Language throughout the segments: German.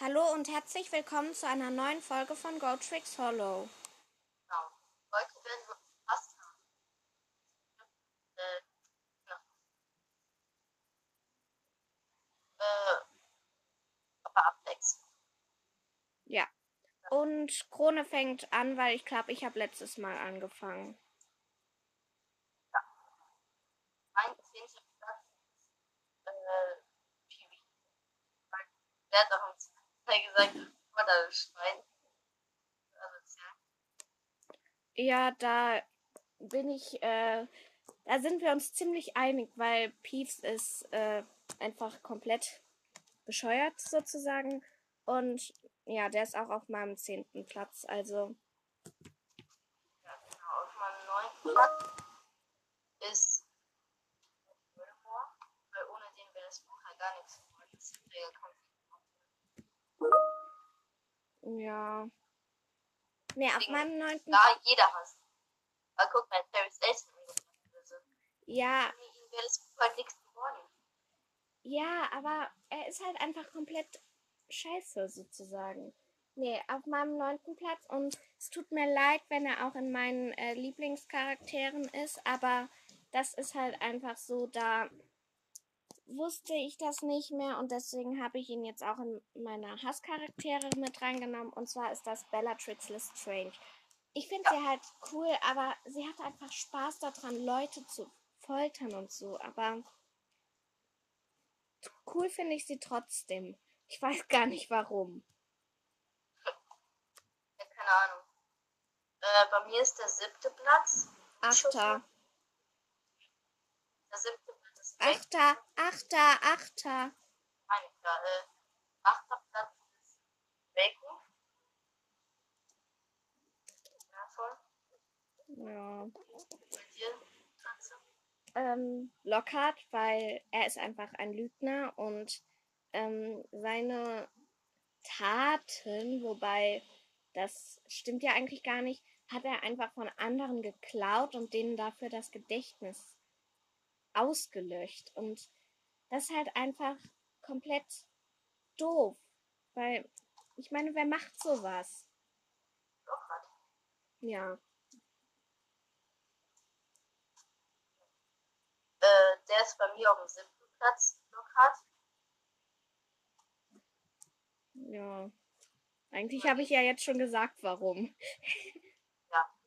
Hallo und herzlich willkommen zu einer neuen Folge von Go Tricks Hollow. Genau. Heute werden wir Pasta. Äh. Äh, aber abwechseln. Ja. Und Krone fängt an, weil ich glaube, ich habe letztes Mal angefangen. Mein zehnter Platz ist äh, Piwi. Weil Der hat auch uns gesagt. Ja, da bin ich, äh, da sind wir uns ziemlich einig, weil Peeves ist äh, einfach komplett bescheuert sozusagen. Und ja, der ist auch auf meinem zehnten Platz. Also Ja, genau. Auf meinem neunten Platz ist ja. Nee, auf meinem neunten. Da jeder hasst. Aber guck mal, Terry so. Ja. Ja, aber er ist halt einfach komplett scheiße sozusagen. Nee, auf meinem neunten Platz und es tut mir leid, wenn er auch in meinen äh, Lieblingscharakteren ist, aber das ist halt einfach so, da wusste ich das nicht mehr und deswegen habe ich ihn jetzt auch in meine Hasscharaktere mit reingenommen und zwar ist das Bellatrix Lestrange. Ich finde sie halt cool, aber sie hat einfach Spaß daran, Leute zu foltern und so, aber cool finde ich sie trotzdem. Ich weiß gar nicht warum. Ja, keine Ahnung. Äh, bei mir ist der siebte Platz. Achter. Der siebte. Achter, Achter, Achter. Meine klar. Äh, achter Platz ist Draco. Ja, voll. Ja. Bei dir? Ähm, Lockhart, weil er ist einfach ein Lügner und ähm, seine Taten, wobei das stimmt ja eigentlich gar nicht, hat er einfach von anderen geklaut und denen dafür das Gedächtnis ausgelöscht. Und das ist halt einfach komplett doof. Weil, ich meine, wer macht sowas? Lockhart. Ja. Äh, der ist bei mir auf dem siebten Platz. Lockhart. Ja. Eigentlich habe ich ja jetzt schon gesagt, warum. Ja.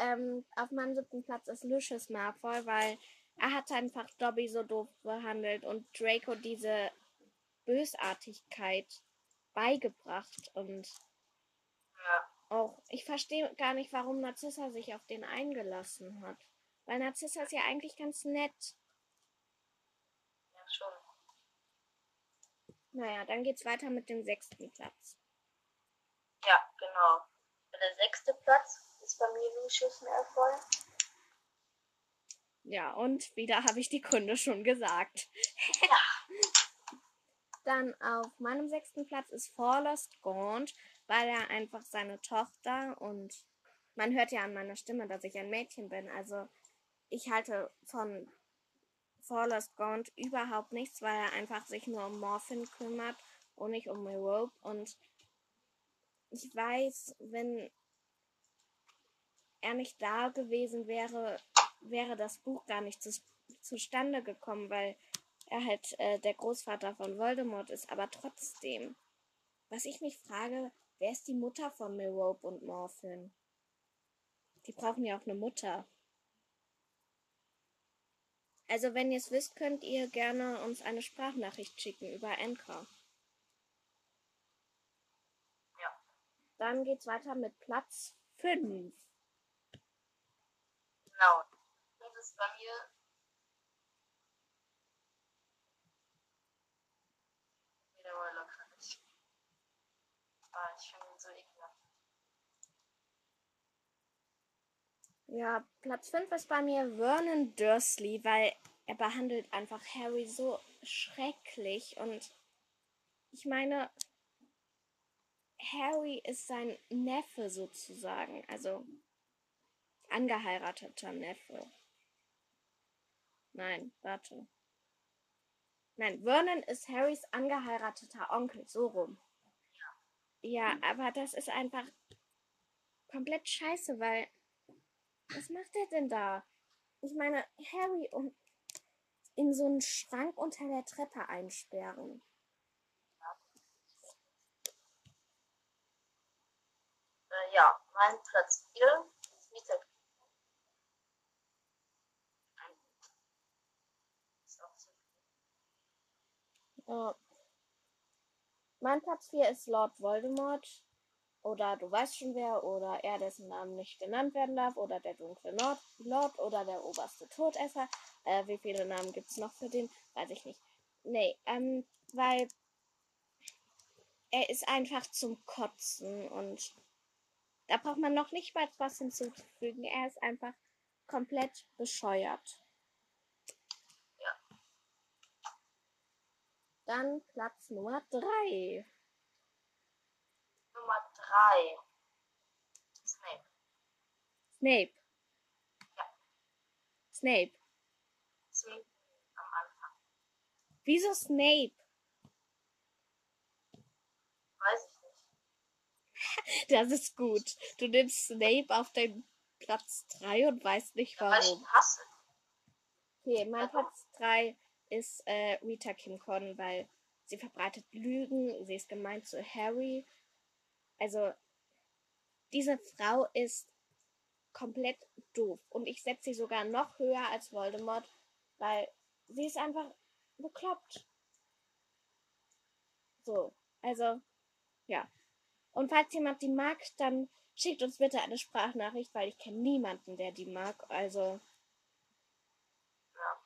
Ähm, auf meinem siebten Platz ist Lucius Malfoy, weil er hat einfach Dobby so doof behandelt und Draco diese Bösartigkeit beigebracht und Ja. auch, ich verstehe gar nicht, warum Narzissa sich auf den eingelassen hat. Weil Narzissa ist ja eigentlich ganz nett. Ja, schon. Naja, dann geht's weiter mit dem sechsten Platz. Ja, genau. Der sechste Platz ist bei mir Lucius Malfoy. Ja, und wieder habe ich die Gründe schon gesagt. Dann auf meinem sechsten Platz ist Forlost Gaunt, weil er einfach seine Tochter und man hört ja an meiner Stimme, dass ich ein Mädchen bin. Also ich halte von Forlost Gaunt überhaupt nichts, weil er einfach sich nur um Morphin kümmert und nicht um Merope. Und ich weiß, wenn er nicht da gewesen wäre, wäre das Buch gar nicht zu, zustande gekommen, weil er halt äh, der Großvater von Voldemort ist. Aber trotzdem, was ich mich frage, wer ist die Mutter von Merope und Morphin? Die brauchen ja auch eine Mutter. Also wenn ihr es wisst, könnt ihr gerne uns eine Sprachnachricht schicken über Anchor. Ja. Dann geht's weiter mit Platz 5. Genau. Bei mir. Wieder mal Lockhart. Ah, ich finde ihn so ekelhaft. Ja, Platz 5 ist bei mir Vernon Dursley, weil er behandelt einfach Harry so schrecklich und ich meine, Harry ist sein Neffe sozusagen, also angeheirateter Neffe. Nein, warte. Nein, Vernon ist Harrys angeheirateter Onkel, so rum. Ja, aber das ist einfach komplett scheiße, weil. Was macht er denn da? Ich meine, Harry und in so einen Schrank unter der Treppe einsperren. Äh, ja, mein Platz 4 ist Mieter. Ist auch so. Ja. Mein Platz 4 ist Lord Voldemort. Oder du weißt schon wer. Oder er, dessen Namen nicht genannt werden darf. Oder der dunkle Lord. Lord oder der oberste Todesser. Äh, wie viele Namen gibt es noch für den? Weiß ich nicht. Nee, ähm, weil er ist einfach zum Kotzen und da braucht man noch nicht mal was hinzuzufügen. Er ist einfach komplett bescheuert. Dann Platz Nummer 3. Nummer 3. Snape. Snape. Ja. Snape. Snape am Anfang. Wieso Snape? Weiß ich nicht. Das ist gut. Du nimmst Snape auf deinen Platz 3 und weißt nicht Weil ich warum. hasse. Okay, mein Platz 3 ist äh, Rita Kimcon, weil sie verbreitet Lügen, sie ist gemein zu Harry. Also, diese Frau ist komplett doof. Und ich setze sie sogar noch höher als Voldemort, weil sie ist einfach bekloppt. So, also, ja. Und falls jemand die mag, dann schickt uns bitte eine Sprachnachricht, weil ich kenne niemanden, der die mag. Also, Ja.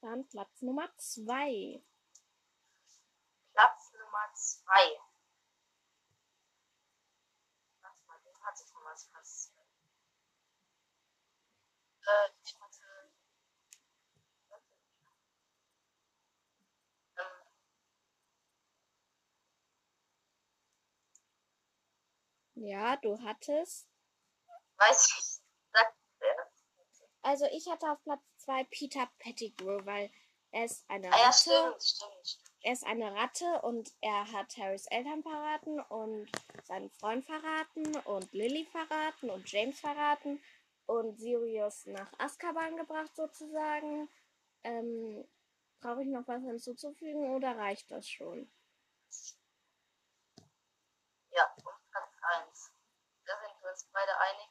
Dann Platz Nummer 2. Platz Nummer 2. Warte mal, den hatte ich noch was passiert. Äh, ich hatte. Ähm, Ja, du hattest. weiß ich. Also ich hatte auf Platz 2 Peter Pettigrew, weil er ist eine Ah ja, Ratte. stimmt, stimmt. Er ist eine Ratte und er hat Harrys Eltern verraten und seinen Freund verraten und Lily verraten und James verraten und Sirius nach Azkaban gebracht sozusagen. Ähm, Brauche ich noch was hinzuzufügen oder reicht das schon? Ja, und Platz 1. Da sind wir uns beide einig.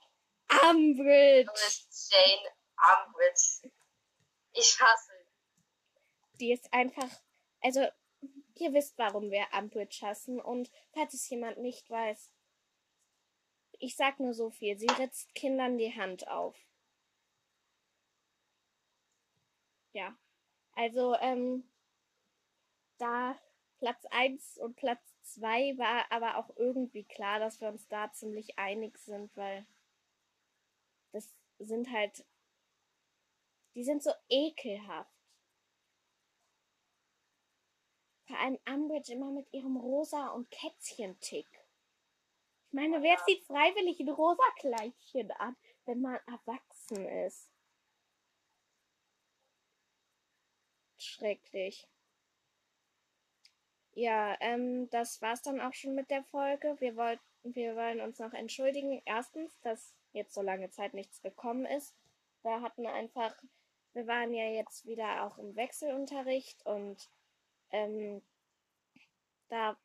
Umbridge! Du bist Jane. Ich hasse. Die ist einfach, also ihr wisst, warum wir Umbridge hassen und falls es jemand nicht weiß, ich sag nur so viel, sie ritzt Kindern die Hand auf. Ja, also ähm, da Platz 1 und Platz 2 war aber auch irgendwie klar, dass wir uns da ziemlich einig sind, weil das sind halt, die sind so ekelhaft. Vor allem Umbridge immer mit ihrem rosa und Kätzchen-Tick. Ich meine, wer zieht freiwillig ein rosa Kleidchen an, wenn man erwachsen ist? Schrecklich. Ja, ähm, das war's dann auch schon mit der Folge. Wir wollten, wir wollen uns noch entschuldigen. Erstens, dass jetzt so lange Zeit nichts gekommen ist. Wir hatten einfach, wir waren ja jetzt wieder auch im Wechselunterricht und ähm, da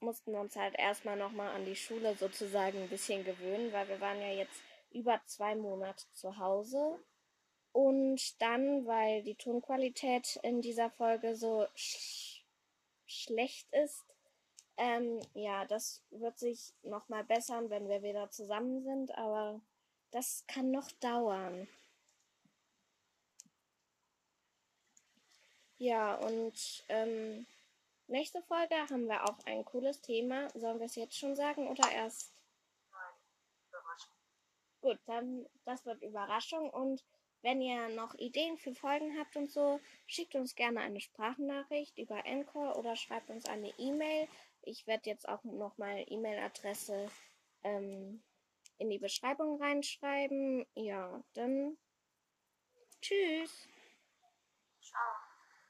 mussten wir uns halt erstmal nochmal an die Schule sozusagen ein bisschen gewöhnen, weil wir waren ja jetzt über zwei Monate zu Hause. Und dann, weil die Tonqualität in dieser Folge so sch schlecht ist, ähm, ja, das wird sich nochmal bessern, wenn wir wieder zusammen sind, aber das kann noch dauern. Ja, und ähm, nächste Folge haben wir auch ein cooles Thema. Sollen wir es jetzt schon sagen oder erst? Überraschung. Gut, dann das wird Überraschung und wenn ihr noch Ideen für Folgen habt und so, schickt uns gerne eine Sprachnachricht über Encore oder schreibt uns eine E-Mail. Ich werde jetzt auch noch mal E-Mail-Adresse ähm, in die Beschreibung reinschreiben. Ja, dann tschüss. Ciao.